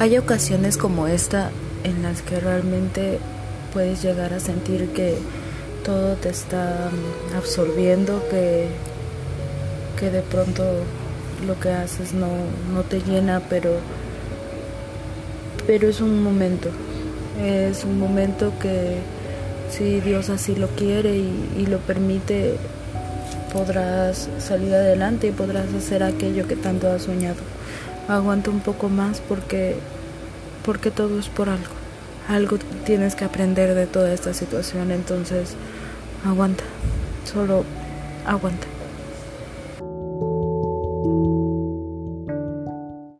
Hay ocasiones como esta en las que realmente puedes llegar a sentir que todo te está mm, absorbiendo, que, que de pronto lo que haces no, no te llena, pero, pero es un momento, es un momento que si Dios así lo quiere y, y lo permite, podrás salir adelante y podrás hacer aquello que tanto has soñado aguanta un poco más porque, porque todo es por algo. Algo tienes que aprender de toda esta situación, entonces aguanta, solo aguanta.